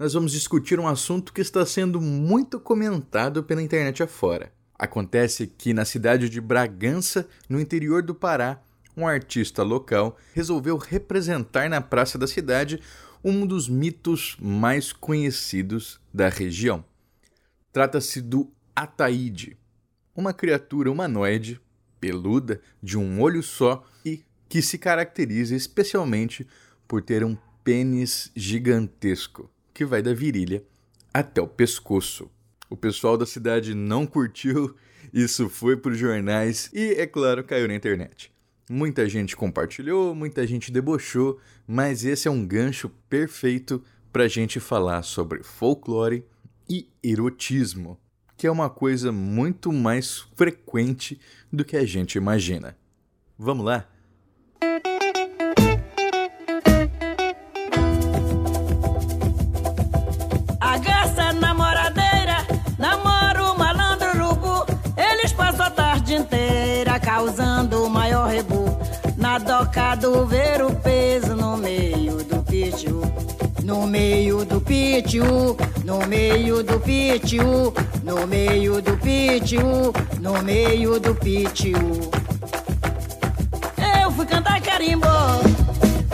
nós vamos discutir um assunto que está sendo muito comentado pela internet afora. Acontece que na cidade de Bragança, no interior do Pará, um artista local resolveu representar na praça da cidade um dos mitos mais conhecidos da região. Trata-se do Ataíde, uma criatura humanoide, peluda, de um olho só e que se caracteriza especialmente por ter um pênis gigantesco, que vai da virilha até o pescoço. O pessoal da cidade não curtiu, isso foi para os jornais e, é claro, caiu na internet. Muita gente compartilhou, muita gente debochou, mas esse é um gancho perfeito para a gente falar sobre folclore e erotismo, que é uma coisa muito mais frequente do que a gente imagina. Vamos lá? Na doca do ver o peso no meio do pitiu. No meio do pitiu, no meio do pitiu, no meio do pitiu, no meio do pitiu. Eu fui cantar carimbó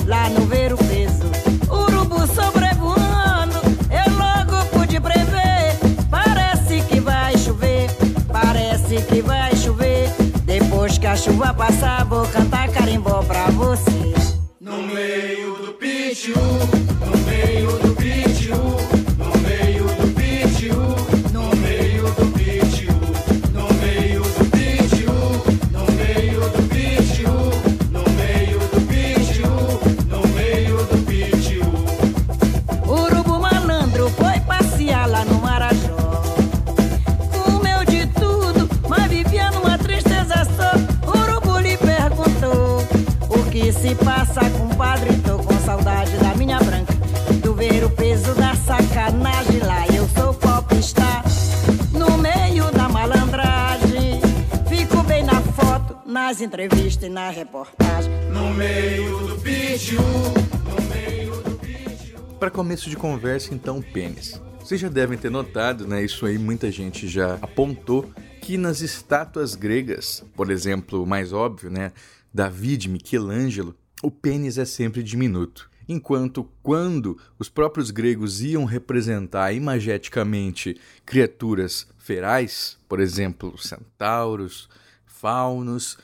lá no ver o peso. Urubu sobrevoando, eu logo pude prever. Parece que vai chover, parece que vai chover. Depois que a chuva passar, vou cantar carimbó pra você. No meio do pitiu, nas entrevistas e na reportagem. No meio do pitiu, no meio do pitiu. Para começo de conversa, então, pênis. Vocês já devem ter notado, né? Isso aí muita gente já apontou que nas estátuas gregas, por exemplo, o mais óbvio, né? David, Michelangelo, o pênis é sempre diminuto. Enquanto quando os próprios gregos iam representar imageticamente criaturas ferais, por exemplo, centauros, faunos,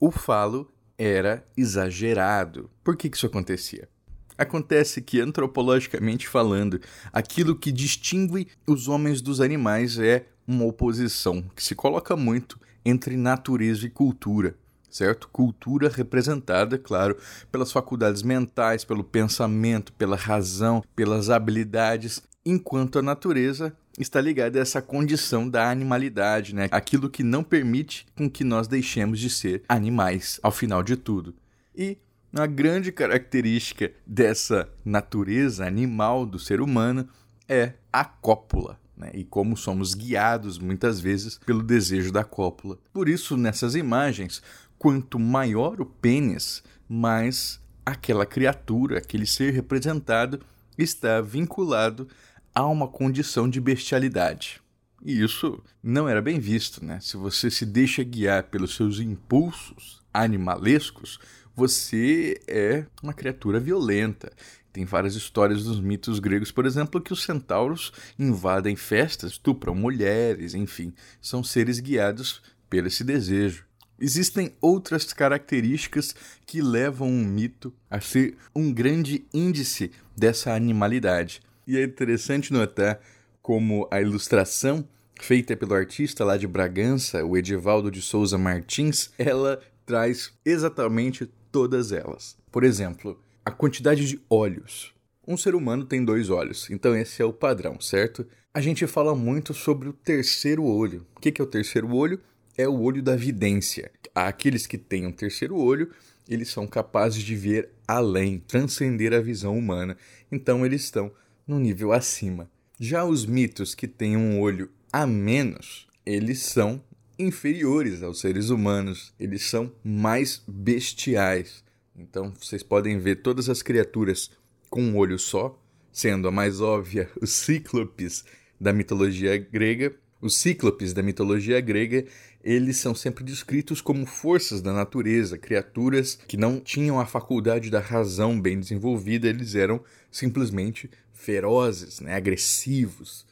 o falo era exagerado. Por que isso acontecia? Acontece que, antropologicamente falando, aquilo que distingue os homens dos animais é uma oposição que se coloca muito entre natureza e cultura, certo? Cultura representada, claro, pelas faculdades mentais, pelo pensamento, pela razão, pelas habilidades, enquanto a natureza está ligada a essa condição da animalidade, né? Aquilo que não permite com que nós deixemos de ser animais, ao final de tudo. E a grande característica dessa natureza animal do ser humano é a cópula. Né? E como somos guiados muitas vezes pelo desejo da cópula. Por isso, nessas imagens, quanto maior o pênis, mais aquela criatura, aquele ser representado, está vinculado a uma condição de bestialidade. E isso não era bem visto, né? Se você se deixa guiar pelos seus impulsos animalescos, você é uma criatura violenta. Tem várias histórias dos mitos gregos, por exemplo, que os centauros invadem festas, estupram mulheres, enfim, são seres guiados pelo esse desejo. Existem outras características que levam um mito a ser um grande índice dessa animalidade. E é interessante notar como a ilustração feita pelo artista lá de Bragança, o Edivaldo de Souza Martins, ela traz exatamente todas elas. Por exemplo, a quantidade de olhos. Um ser humano tem dois olhos, então esse é o padrão, certo? A gente fala muito sobre o terceiro olho. O que é o terceiro olho? É o olho da vidência. Aqueles que têm um terceiro olho, eles são capazes de ver além, transcender a visão humana. Então eles estão no nível acima. Já os mitos que têm um olho a menos, eles são inferiores aos seres humanos, eles são mais bestiais. Então vocês podem ver todas as criaturas com um olho só, sendo a mais óbvia os cíclopes da mitologia grega. Os cíclopes da mitologia grega, eles são sempre descritos como forças da natureza, criaturas que não tinham a faculdade da razão bem desenvolvida, eles eram simplesmente ferozes, né, agressivos.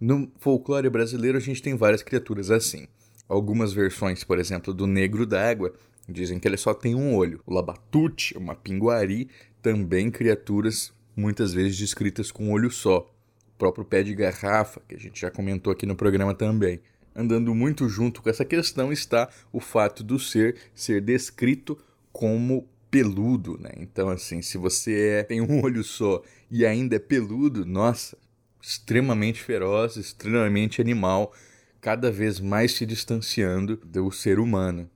No folclore brasileiro a gente tem várias criaturas assim. Algumas versões, por exemplo, do negro d'água, dizem que ele só tem um olho. O labatute, uma pinguari, também criaturas muitas vezes descritas com um olho só. O próprio pé de garrafa, que a gente já comentou aqui no programa também. Andando muito junto com essa questão está o fato do ser ser descrito como peludo, né? Então, assim, se você é, tem um olho só e ainda é peludo, nossa, extremamente feroz, extremamente animal, cada vez mais se distanciando do ser humano.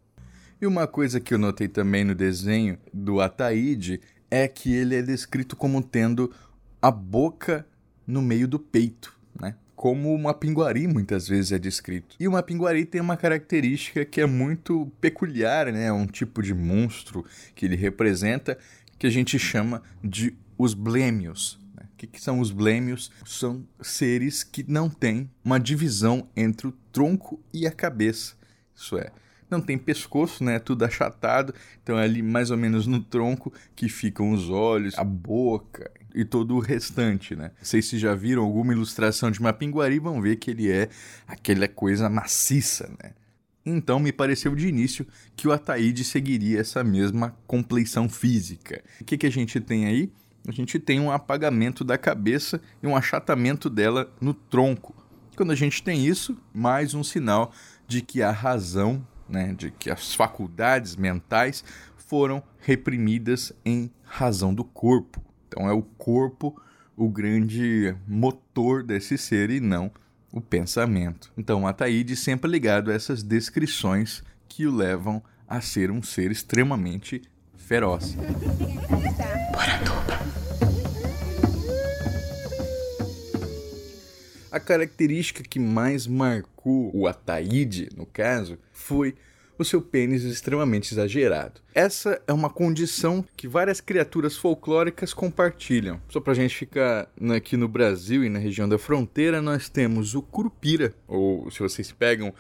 E uma coisa que eu notei também no desenho do Ataíde é que ele é descrito como tendo a boca no meio do peito, né? Como uma pinguari muitas vezes é descrito. E uma pinguari tem uma característica que é muito peculiar, né? Um tipo de monstro que ele representa que a gente chama de os blêmios. Né? O que, que são os blêmios? São seres que não têm uma divisão entre o tronco e a cabeça. Isso é, não tem pescoço, né? Tudo achatado. Então é ali mais ou menos no tronco que ficam os olhos, a boca e todo o restante, né? Vocês se já viram alguma ilustração de uma pinguari, vão ver que ele é aquela coisa maciça, né? Então me pareceu de início que o Ataíde seguiria essa mesma compleição física. O que, que a gente tem aí? A gente tem um apagamento da cabeça e um achatamento dela no tronco. Quando a gente tem isso, mais um sinal de que a razão né, de que as faculdades mentais foram reprimidas em razão do corpo. Então é o corpo o grande motor desse ser e não o pensamento. Então Ataíde sempre ligado a essas descrições que o levam a ser um ser extremamente feroz. A característica que mais marcou o Ataíde, no caso, foi o seu pênis extremamente exagerado. Essa é uma condição que várias criaturas folclóricas compartilham. Só pra gente ficar aqui no Brasil e na região da fronteira, nós temos o curupira, ou se vocês pegam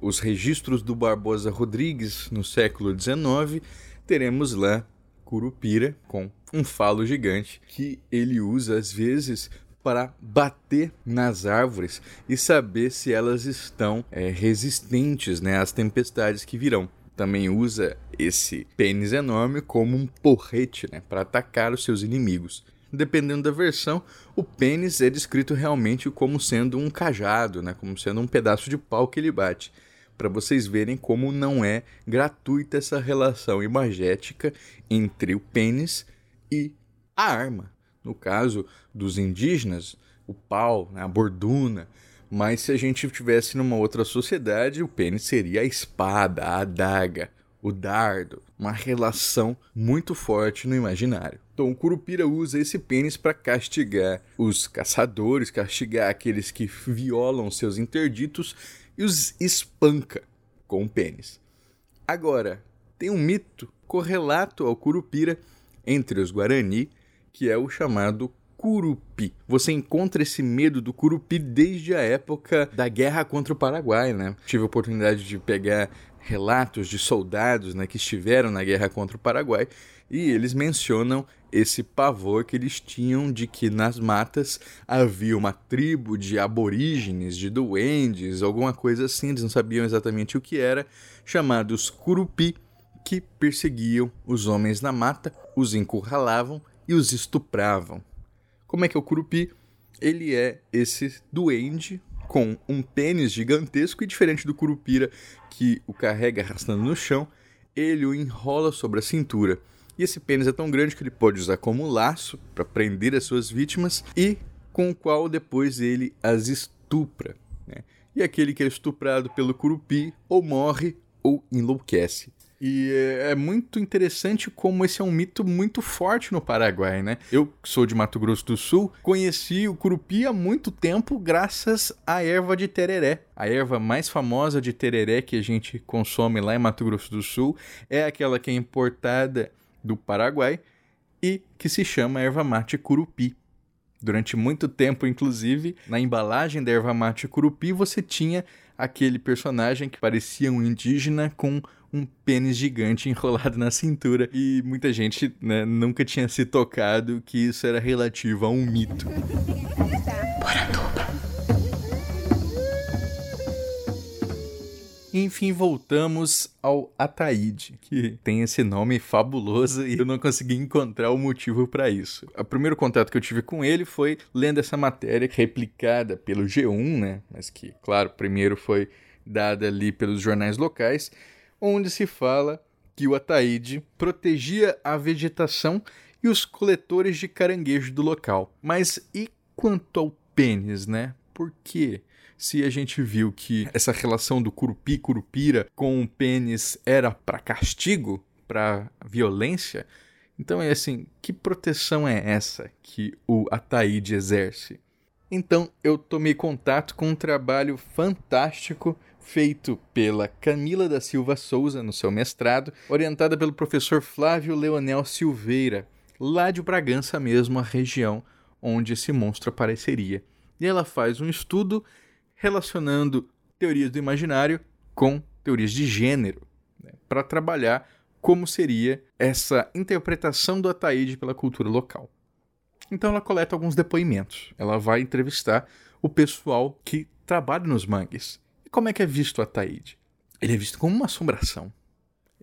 os registros do Barbosa Rodrigues no século XIX, teremos lá curupira com um falo gigante que ele usa às vezes para bater nas árvores e saber se elas estão é, resistentes né, às tempestades que virão. Também usa esse pênis enorme como um porrete né, para atacar os seus inimigos. Dependendo da versão, o pênis é descrito realmente como sendo um cajado, né, como sendo um pedaço de pau que ele bate para vocês verem como não é gratuita essa relação imagética entre o pênis e a arma no caso dos indígenas, o pau, né, a borduna. Mas se a gente estivesse numa outra sociedade, o pênis seria a espada, a adaga, o dardo, uma relação muito forte no imaginário. Então o Curupira usa esse pênis para castigar os caçadores, castigar aqueles que violam seus interditos e os espanca com o pênis. Agora, tem um mito correlato ao Curupira entre os Guarani que é o chamado curupi. Você encontra esse medo do curupi desde a época da guerra contra o Paraguai, né? Tive a oportunidade de pegar relatos de soldados né, que estiveram na guerra contra o Paraguai e eles mencionam esse pavor que eles tinham de que nas matas havia uma tribo de aborígenes, de duendes, alguma coisa assim, eles não sabiam exatamente o que era, chamados curupi, que perseguiam os homens na mata, os encurralavam e os estupravam. Como é que é o Curupi? Ele é esse duende com um pênis gigantesco e diferente do Curupira que o carrega arrastando no chão, ele o enrola sobre a cintura E esse pênis é tão grande que ele pode usar como laço para prender as suas vítimas e com o qual depois ele as estupra. Né? E aquele que é estuprado pelo curupi ou morre ou enlouquece. E é, é muito interessante como esse é um mito muito forte no Paraguai, né? Eu, sou de Mato Grosso do Sul, conheci o curupi há muito tempo graças à erva de tereré. A erva mais famosa de tereré que a gente consome lá em Mato Grosso do Sul é aquela que é importada do Paraguai e que se chama erva mate curupi. Durante muito tempo, inclusive, na embalagem da erva mate curupi, você tinha aquele personagem que parecia um indígena com um pênis gigante enrolado na cintura. E muita gente né, nunca tinha se tocado que isso era relativo a um mito. Enfim, voltamos ao Ataíde, que tem esse nome fabuloso e eu não consegui encontrar o motivo para isso. O primeiro contato que eu tive com ele foi lendo essa matéria replicada pelo G1, né? Mas que, claro, primeiro foi dada ali pelos jornais locais, onde se fala que o Ataíde protegia a vegetação e os coletores de caranguejo do local. Mas e quanto ao pênis, né? Por quê? se a gente viu que essa relação do curupi-curupira com o pênis era para castigo, para violência, então é assim, que proteção é essa que o Ataíde exerce? Então eu tomei contato com um trabalho fantástico feito pela Camila da Silva Souza no seu mestrado, orientada pelo professor Flávio Leonel Silveira, lá de Bragança mesmo, a região onde esse monstro apareceria. E ela faz um estudo relacionando teorias do imaginário com teorias de gênero, né, para trabalhar como seria essa interpretação do Ataíde pela cultura local. Então ela coleta alguns depoimentos. Ela vai entrevistar o pessoal que trabalha nos mangues. E como é que é visto o Ataíde? Ele é visto como uma assombração.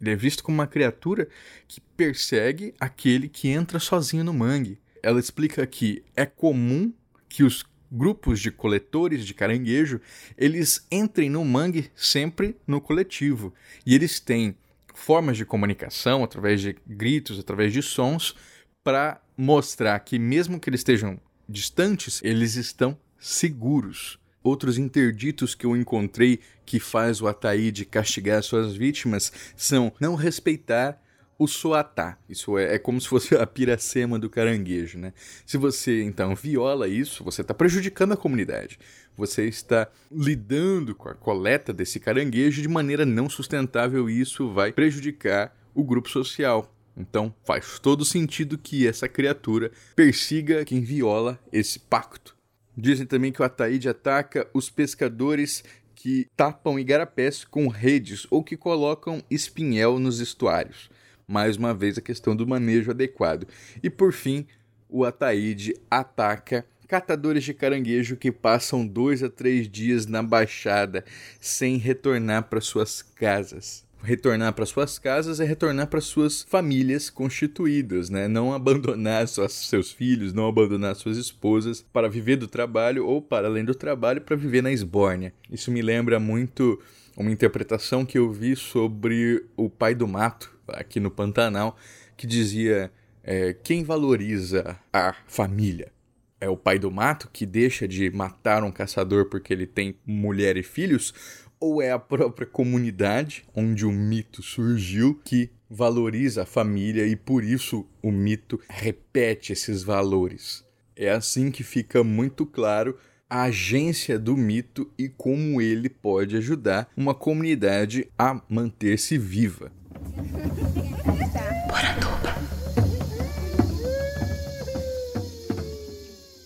Ele é visto como uma criatura que persegue aquele que entra sozinho no mangue. Ela explica que é comum que os grupos de coletores de caranguejo, eles entrem no mangue sempre no coletivo. E eles têm formas de comunicação através de gritos, através de sons, para mostrar que mesmo que eles estejam distantes, eles estão seguros. Outros interditos que eu encontrei que faz o Ataíde castigar suas vítimas são não respeitar o soatá. Isso é, é como se fosse a piracema do caranguejo, né? Se você então viola isso, você está prejudicando a comunidade. Você está lidando com a coleta desse caranguejo de maneira não sustentável e isso vai prejudicar o grupo social. Então faz todo sentido que essa criatura persiga quem viola esse pacto. Dizem também que o Ataíde ataca os pescadores que tapam igarapés com redes ou que colocam espinhel nos estuários mais uma vez a questão do manejo adequado. E por fim, o Ataíde ataca catadores de caranguejo que passam dois a três dias na baixada sem retornar para suas casas. Retornar para suas casas é retornar para suas famílias constituídas, né? Não abandonar suas, seus filhos, não abandonar suas esposas para viver do trabalho ou para além do trabalho para viver na esbórnia. Isso me lembra muito uma interpretação que eu vi sobre o pai do mato, aqui no Pantanal, que dizia: é, quem valoriza a família? É o pai do mato que deixa de matar um caçador porque ele tem mulher e filhos? Ou é a própria comunidade onde o mito surgiu que valoriza a família e por isso o mito repete esses valores? É assim que fica muito claro a agência do mito e como ele pode ajudar uma comunidade a manter-se viva.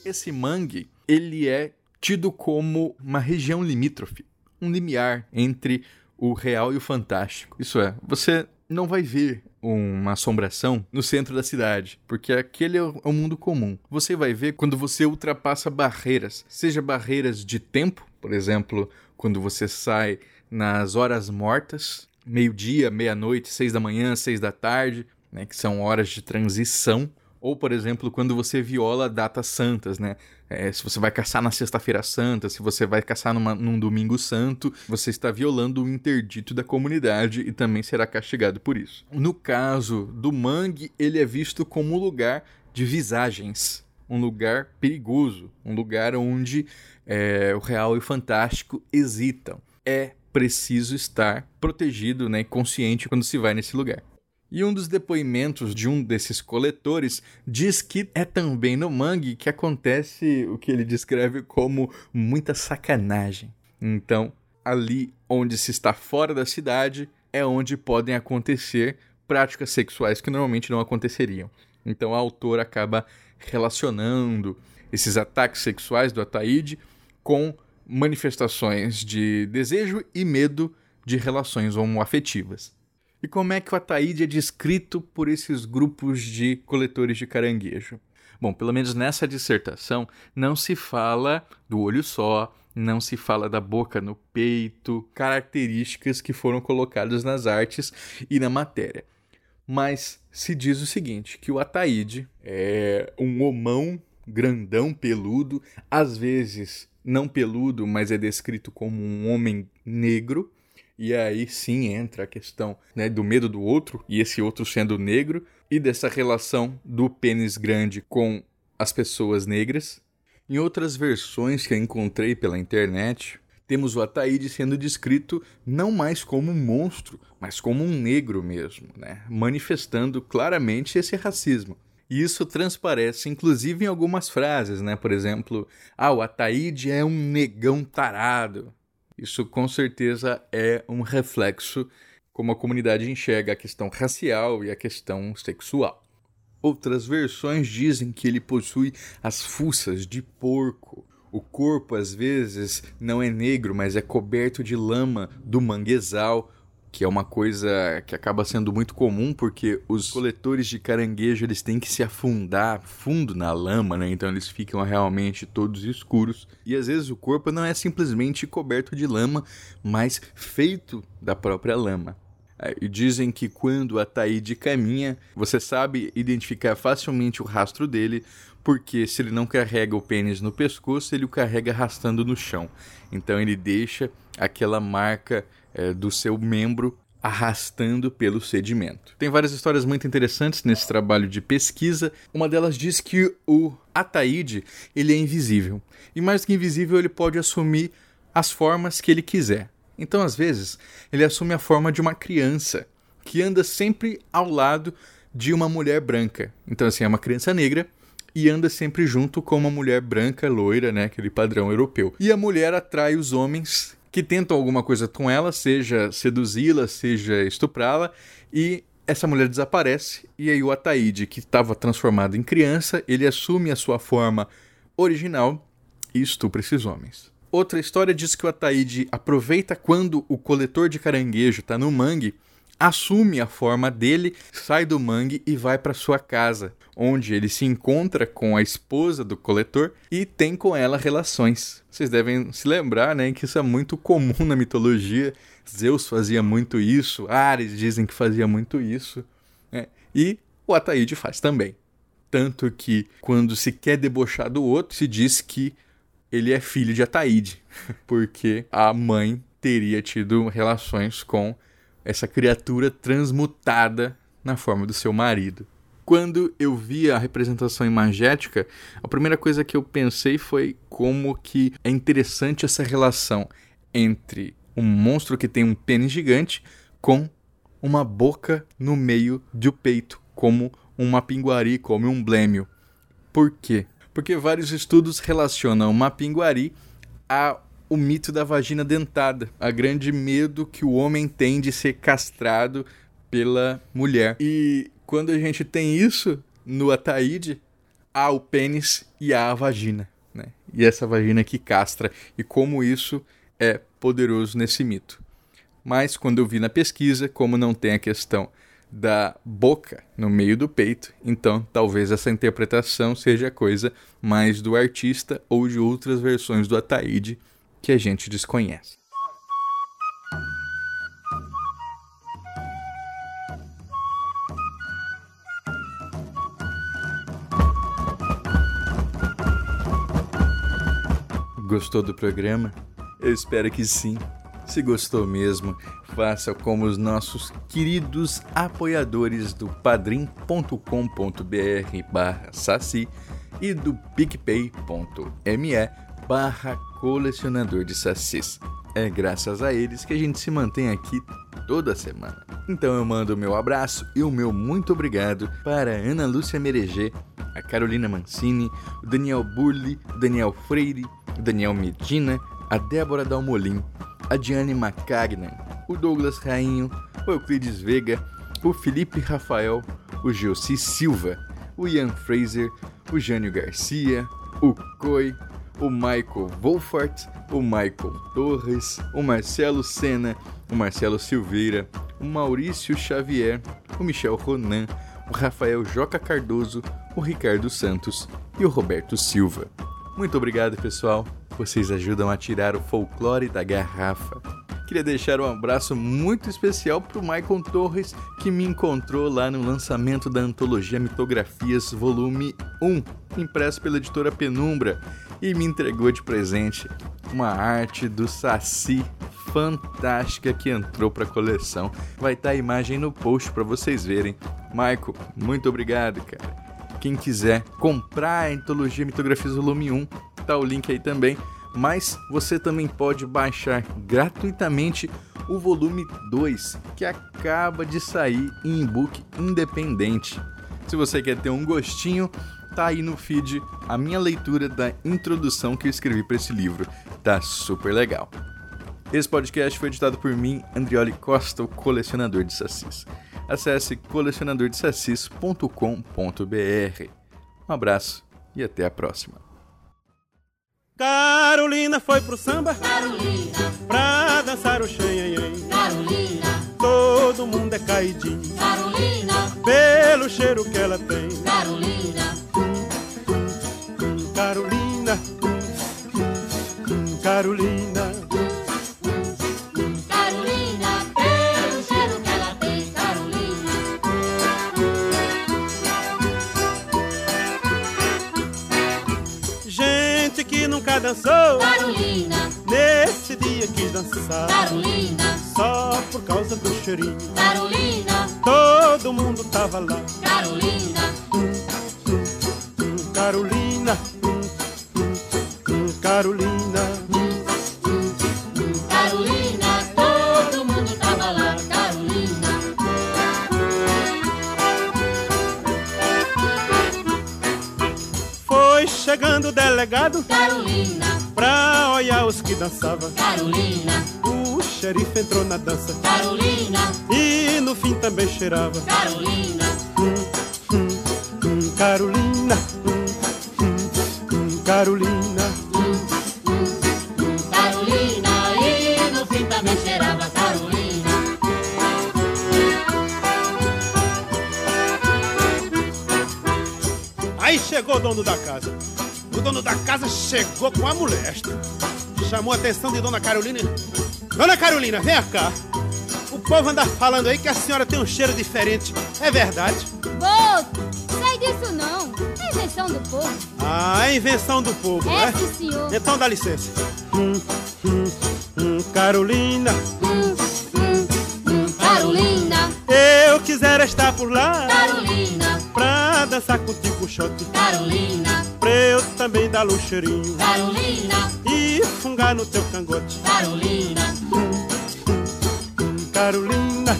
Esse mangue, ele é tido como uma região limítrofe, um limiar entre o real e o fantástico. Isso é, você não vai ver uma assombração no centro da cidade, porque aquele é o mundo comum. Você vai ver quando você ultrapassa barreiras, seja barreiras de tempo, por exemplo, quando você sai nas horas mortas, meio-dia, meia-noite, seis da manhã, seis da tarde, né, que são horas de transição, Ou, por exemplo, quando você viola datas santas, né? É, se você vai caçar na Sexta-feira Santa, se você vai caçar numa, num Domingo Santo, você está violando o interdito da comunidade e também será castigado por isso. No caso do mangue, ele é visto como um lugar de visagens, um lugar perigoso, um lugar onde é, o real e o fantástico hesitam. É preciso estar protegido, né, consciente quando se vai nesse lugar. E um dos depoimentos de um desses coletores diz que é também no mangue que acontece o que ele descreve como muita sacanagem. Então, ali onde se está fora da cidade é onde podem acontecer práticas sexuais que normalmente não aconteceriam. Então, o autor acaba relacionando esses ataques sexuais do Ataíde com manifestações de desejo e medo de relações homoafetivas. E como é que o Ataíde é descrito por esses grupos de coletores de caranguejo? Bom, pelo menos nessa dissertação não se fala do olho só, não se fala da boca no peito, características que foram colocadas nas artes e na matéria. Mas se diz o seguinte, que o Ataíde é um homão grandão, peludo, às vezes não peludo, mas é descrito como um homem negro, e aí sim entra a questão né, do medo do outro, e esse outro sendo negro, e dessa relação do pênis grande com as pessoas negras. Em outras versões que eu encontrei pela internet, temos o Ataíde sendo descrito não mais como um monstro, mas como um negro mesmo, né? manifestando claramente esse racismo. E isso transparece, inclusive, em algumas frases, né? Por exemplo, ah, o Ataíde é um negão tarado. Isso com certeza é um reflexo como a comunidade enxerga a questão racial e a questão sexual. Outras versões dizem que ele possui as fuças de porco. O corpo às vezes não é negro, mas é coberto de lama do manguezal, que é uma coisa que acaba sendo muito comum porque os coletores de caranguejo eles têm que se afundar fundo na lama, né? Então eles ficam realmente todos escuros e às vezes o corpo não é simplesmente coberto de lama, mas feito da própria lama. E dizem que quando a Taíde caminha, você sabe identificar facilmente o rastro dele, porque se ele não carrega o pênis no pescoço, ele o carrega arrastando no chão. Então ele deixa aquela marca é, do seu membro arrastando pelo sedimento. Tem várias histórias muito interessantes nesse trabalho de pesquisa. Uma delas diz que o Ataíde ele é invisível e mais que invisível ele pode assumir as formas que ele quiser. Então, às vezes, ele assume a forma de uma criança que anda sempre ao lado de uma mulher branca. Então, assim, é uma criança negra e anda sempre junto com uma mulher branca, loira, né, aquele padrão europeu. E a mulher atrai os homens que tentam alguma coisa com ela, seja seduzi-la, seja estuprá-la, e essa mulher desaparece, e aí o Ataíde, que estava transformado em criança, ele assume a sua forma original e estupra esses homens. Outra história diz que o Ataíde aproveita quando o coletor de caranguejo está no mangue assume a forma dele, sai do mangue e vai para sua casa, onde ele se encontra com a esposa do coletor e tem com ela relações. Vocês devem se lembrar, né, que isso é muito comum na mitologia. Zeus fazia muito isso, Ares dizem que fazia muito isso, né? e o Ataíde faz também. Tanto que quando se quer debochar do outro, se diz que ele é filho de Ataíde, porque a mãe teria tido relações com essa criatura transmutada na forma do seu marido. Quando eu vi a representação imagética, a primeira coisa que eu pensei foi como que é interessante essa relação entre um monstro que tem um pênis gigante com uma boca no meio do peito, como uma pinguari, como um blêmio. Por quê? Porque vários estudos relacionam uma pinguari a o mito da vagina dentada, a grande medo que o homem tem de ser castrado pela mulher. E quando a gente tem isso no Ataíde, há o pênis e há a vagina, né? E essa vagina que castra e como isso é poderoso nesse mito. Mas quando eu vi na pesquisa, como não tem a questão da boca no meio do peito, então talvez essa interpretação seja coisa mais do artista ou de outras versões do Ataíde que a gente desconhece. Gostou do programa? Eu espero que sim. Se gostou mesmo, faça como os nossos queridos apoiadores do padrim.com.br barra saci e do picpay.me barra colecionador de sacis. É graças a eles que a gente se mantém aqui toda semana. Então eu mando o meu abraço e o meu muito obrigado para Ana Lúcia Mereger, a Carolina Mancini, o Daniel Burli, o Daniel Freire, o Daniel Medina, a Débora Dalmolin, a Diane Macagnan, o Douglas Rainho, o Euclides Vega, o Felipe Rafael, o Gilci Silva, o Ian Fraser, o Jânio Garcia, o Coi, o Michael Wolfart, o Michael Torres, o Marcelo Sena, o Marcelo Silveira, o Maurício Xavier, o Michel Ronan, o Rafael Joca Cardoso, o Ricardo Santos e o Roberto Silva. Muito obrigado, pessoal. Vocês ajudam a tirar o folclore da garrafa. Queria deixar um abraço muito especial para o Michael Torres, que me encontrou lá no lançamento da antologia Mitografias Volume 1, impresso pela editora Penumbra, e me entregou de presente uma arte do Saci fantástica que entrou para a coleção. Vai estar tá a imagem no post para vocês verem. Michael, muito obrigado, cara. Quem quiser comprar a antologia Mitografias Volume 1, tá o link aí também mas você também pode baixar gratuitamente o volume 2, que acaba de sair em e-book independente. Se você quer ter um gostinho, tá aí no feed a minha leitura da introdução que eu escrevi para esse livro. Tá super legal. Esse podcast foi editado por mim, Andrioli Costa, o colecionador de sacis. Acesse colecionadordesacis.com.br. Um abraço e até a próxima. Carolina foi pro samba Carolina Pra dançar o xenhenhen Carolina Todo mundo é caidinho Carolina Pelo cheiro que ela tem. Carolina. Carolina. Carolina Foi chegando o delegado. Carolina. Pra olhar os que dançavam. Carolina. O xerife entrou na dança. Carolina. E no fim também cheirava. Carolina. Carolina. Carolina. Carolina. Chegou o dono da casa. O dono da casa chegou com a molesta. Chamou a atenção de Dona Carolina. Dona Carolina, vem cá. O povo anda falando aí que a senhora tem um cheiro diferente. É verdade? Boto, sai disso não. É invenção do povo. Ah, é invenção do povo, É, né? sim, senhor. Então dá licença. Hum, hum, hum, Carolina, Hum, hum, hum, Carolina, eu quisera estar por lá Carolina. Dançar contigo shot. Carolina. Pra eu também dar o cheirinho Carolina. e fungar no teu cangote. Carolina. Carolina,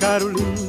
Carolina.